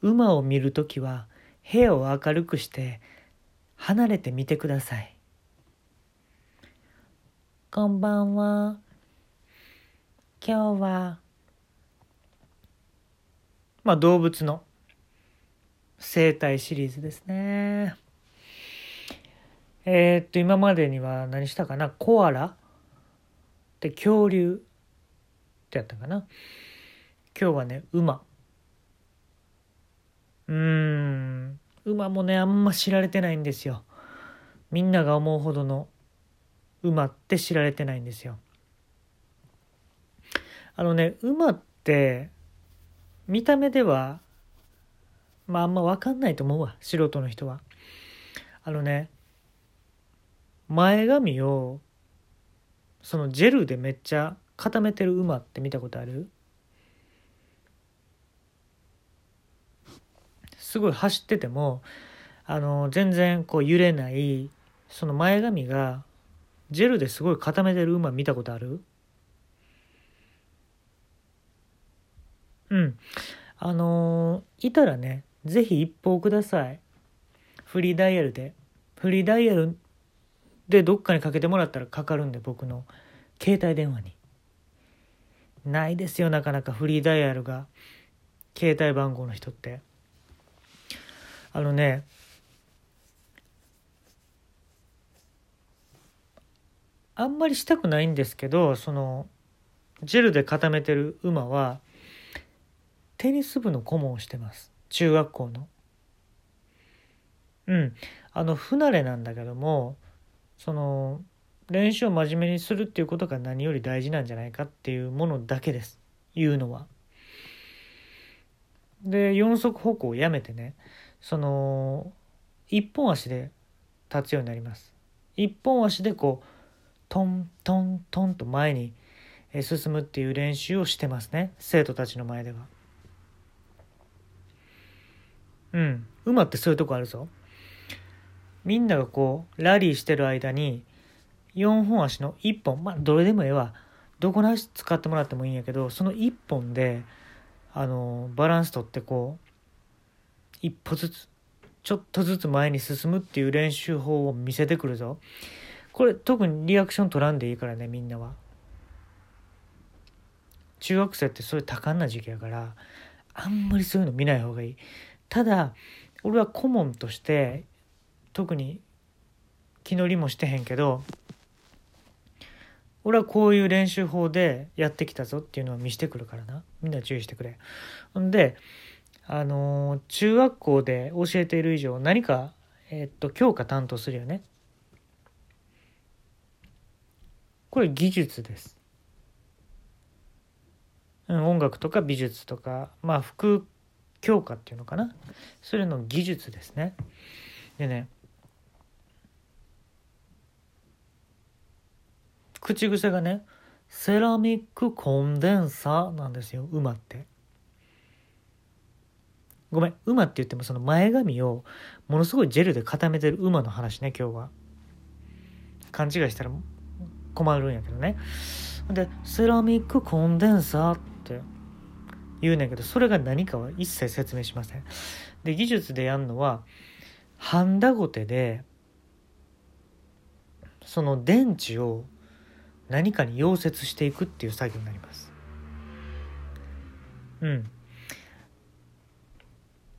馬を見るときは部屋を明るくして離れてみてください。こんばんは。今日は、まあ動物の生態シリーズですね。えー、っと、今までには何したかな？コアラで恐竜ってやったかな？今日はね、馬。うーん、馬もね、あんま知られてないんですよ。みんなが思うほどの馬って知られてないんですよ。あのね、馬って、見た目では、まああんま分かんないと思うわ、素人の人は。あのね、前髪を、そのジェルでめっちゃ固めてる馬って見たことある？すごい走っててもあの全然こう揺れないその前髪がジェルですごい固めてる馬見たことある？うん。あのー、いたらね是非一報ください。フリーダイヤルで。フリーダイヤルでどっかにかけてもらったらかかるんで僕の携帯電話に。ないですよなかなか。フリーダイヤルが。携帯番号の人って。あのねあんまりしたくないんですけどそのジェルで固めてる馬はテニス部の顧問をしてます。中学校の。うん。あの不慣れなんだけどもその練習を真面目にするっていうことが何より大事なんじゃないかっていうものだけです。言うのは。で四足歩行をやめてね。その一本足で立つようになります。一本足でこうトントントンと前に進むっていう練習をしてますね生徒たちの前では。うん馬ってそういうとこあるぞ。みんながこうラリーしてる間に4本足の1本まあどれでもええわどこの足使ってもらってもいいんやけどその1本であのバランス取ってこう一歩ずつちょっとずつ前に進むっていう練習法を見せてくるぞ。これ特にリアクション取らんでいいからねみんなは。中学生ってそういう多感な時期やからあんまりそういうの見ない方がいい。ただ俺は顧問として特に気乗りもしてへんけど俺はこういう練習法でやってきたぞっていうのを見してくるからな。みんな注意してくれ。ほんであの中学校で教えている以上何かえっと教科担当するよね。これ技術です。うん音楽とか美術とかまあ副教科っていうのかな。それの技術ですね。でね口癖がねセラミックコンデンサーなんですよ馬って。ごめん馬って言ってもその前髪をものすごいジェルで固めてる馬の話ね今日は。勘違いしたら困るんやけどね。でセラミックコンデンサーって言うねんけどそれが何かは一切説明しません。で技術でやるのはハンダゴテでその電池を何かに溶接していくっていう作業になります。うん。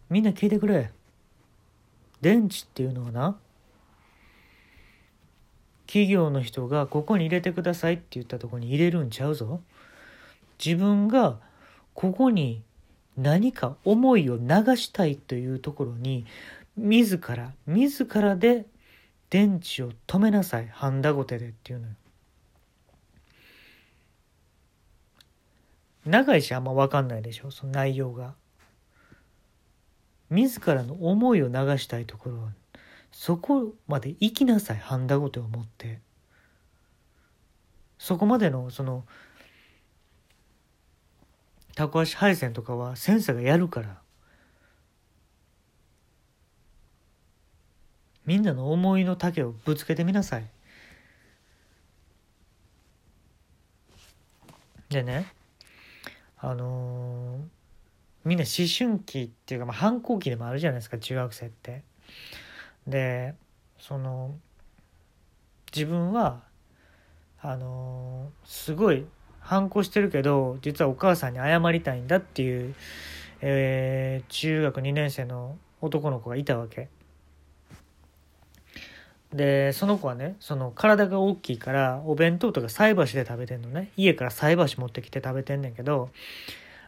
みんな聞いてくれ。電池っていうのはな企業の人がここに入れてくださいって言ったとこに入れるんちゃうぞ。自分がここに何か思いを流したいというところに自ら自らで電池を止めなさい。ハンダゴテでっていうのよ。長いしあんま分かんないでしょ。その内容が。自らの思いを流したいところそこまで行きなさいハンダゴテを持って。そこまでのそのタコ足配線とかは先生がやるからみんなの思いの丈をぶつけてみなさい。でねあのー、みんな思春期っていうか、まあ、反抗期でもあるじゃないですか中学生って。でその自分はあのすごい反抗してるけど実はお母さんに謝りたいんだっていう、えー、中学2年生の男の子がいたわけ。でその子はねその体が大きいからお弁当とか菜箸で食べてんのね家から菜箸持ってきて食べてんねんけど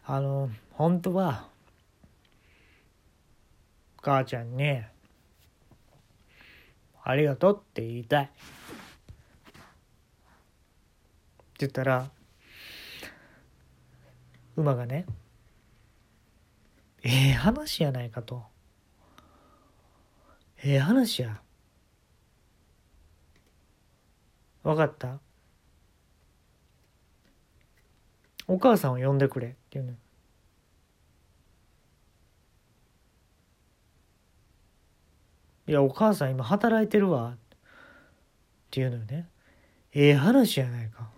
あの本当は母ちゃんに「ありがとう」って言いたい。って言ったら馬がね「ええ話やないか」と「ええ話や」分かった？お母さんを呼んでくれ。って言うの。いやお母さん今働いてるわ。って言うのよね。ええ話やないか。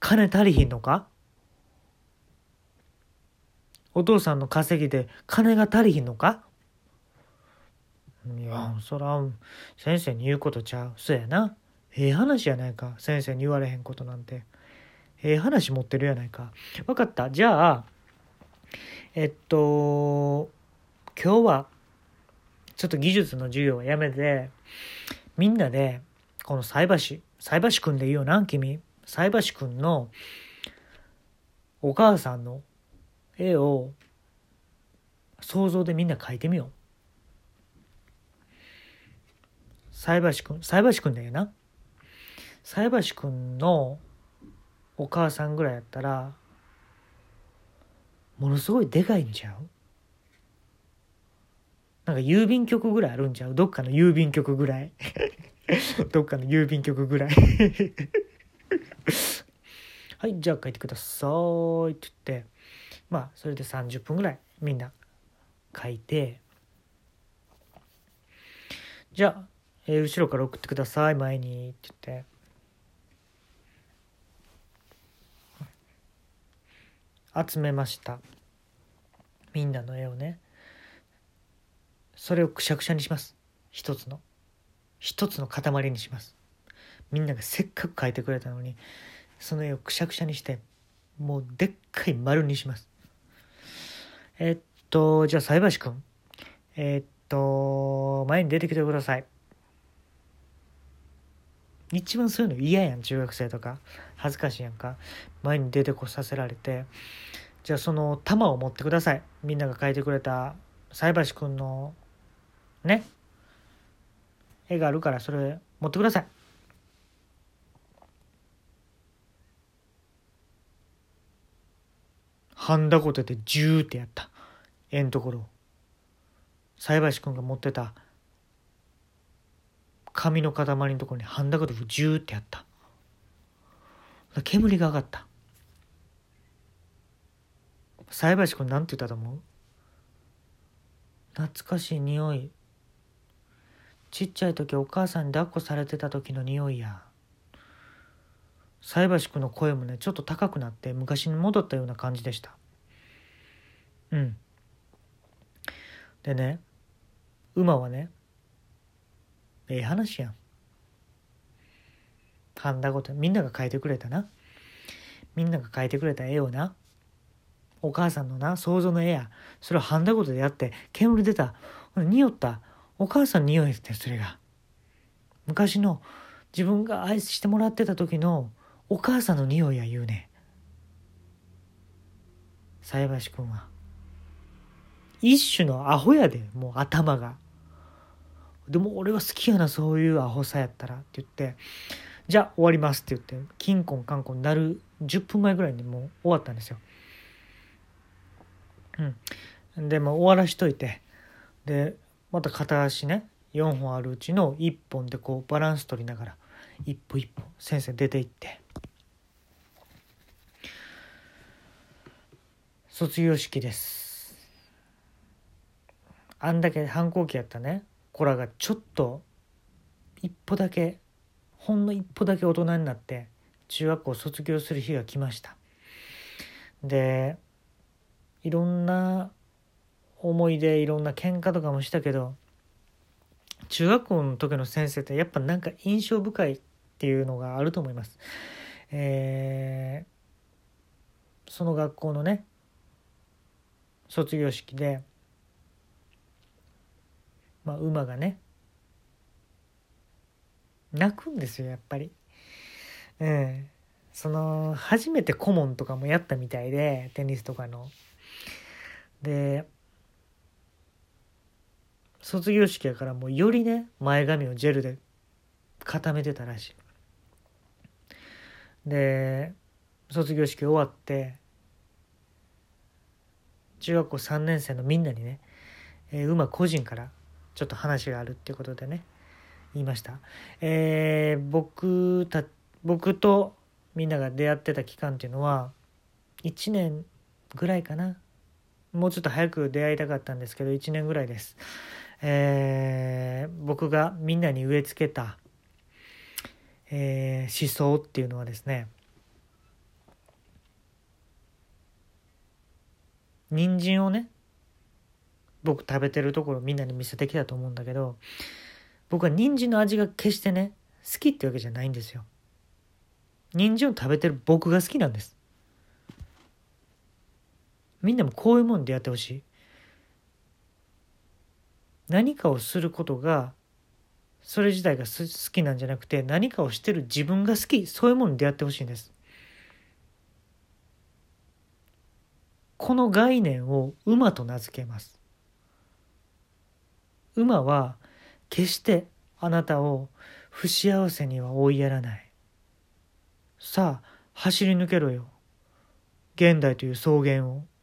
金足りひんのか？お父さんの稼ぎで金が足りひんのか？いやそら先生に言うことちゃう。そやな。ええ話やないか。先生に言われへんことなんて。ええ話持ってるやないか。分かった。じゃあえっと今日はちょっと技術の授業はやめてみんなでこの菜箸菜箸くんでいいよな君。菜箸くんのお母さんの絵を想像でみんな描いてみよう。菜箸くん、菜箸くんだよな。菜箸くんのお母さんぐらいやったら、ものすごいでかいんちゃう？なんか郵便局ぐらいあるんちゃう？どっかの郵便局ぐらい？どっかの郵便局ぐらい？はい、じゃあ書いてくださいって言って、まあ、それで30分ぐらいみんな書いて、じゃあ、えー、後ろから送ってください前にって言って。集めました。みんなの絵をね。それをくしゃくしゃにします。一つの。一つの塊にします。みんながせっかく描いてくれたのにその絵をくしゃくしゃにしてもうでっかい丸にします。えっとじゃあ菜箸くんえっと前に出てきてください。一番そういうの嫌やん中学生とか。恥ずかしいやんか。前に出てこさせられて。じゃあその玉を持ってください。みんなが書いてくれた。菜箸くんのね。絵があるからそれ持ってください。はんだこててジューってやった。絵んところ菜箸くんが持ってた。紙の塊のところにハンダゴテジューってやった。煙が上がった。菜箸君なんて言ったと思う？懐かしい匂い。ちっちゃい時お母さんに抱っこされてた時の匂いや。菜箸君の声もねちょっと高くなって昔に戻ったような感じでした。うん。でね馬はねええ話やん。はんだことみんなが描いてくれたな。みんなが描いてくれた絵をな、お母さんのな、想像の絵や、それをはんだことでやって、煙出た。匂った。お母さん匂いってそれが。昔の自分が愛してもらってた時のお母さんの匂いや言うね。菜箸くんは。一種のアホやで、もう頭が。でも俺は好きやなそういうアホさやったらって言ってじゃあ終わりますって言ってキンコンカンコンなる10分前ぐらいにもう終わったんですよ。うん、でも終わらしといてでまた片足ね4本あるうちの1本でこうバランス取りながら一歩一歩先生出て行って。卒業式です。あんだけ反抗期やったね。子らがちょっと一歩だけほんの一歩だけ大人になって中学校卒業する日が来ましたでいろんな思い出いろんな喧嘩とかもしたけど中学校の時の先生ってやっぱなんか印象深いっていうのがあると思います。えー、その学校のね卒業式で、まあ、馬がね泣くんですよやっぱり。うん、その初めて顧問とかもやったみたいでテニスとかの。で卒業式やからもうよりね前髪をジェルで固めてたらしい。で卒業式終わって中学校3年生のみんなにね、えー、馬個人からちょっと話があるっていうことでね言いました。えー、僕た僕とみんなが出会ってた期間っていうのは1年ぐらいかなもうちょっと早く出会いたかったんですけど1年ぐらいです。えー、僕がみんなに植え付けた、えー、思想っていうのはですね人参をね僕食べてるところみんなに見せてきたと思うんだけど僕は人参の味が決してね好きってわけじゃないんですよ。人参を食べてる僕が好きなんです。みんなもこういうもんでやってほしい。何かをすることがそれ自体が好きなんじゃなくて何かをしてる自分が好きそういうものに出会ってほしいんです。この概念を馬と名付けます。馬は決してあなたを不幸せには追いやらない。さあ、走り抜けろよ。現代という草原を。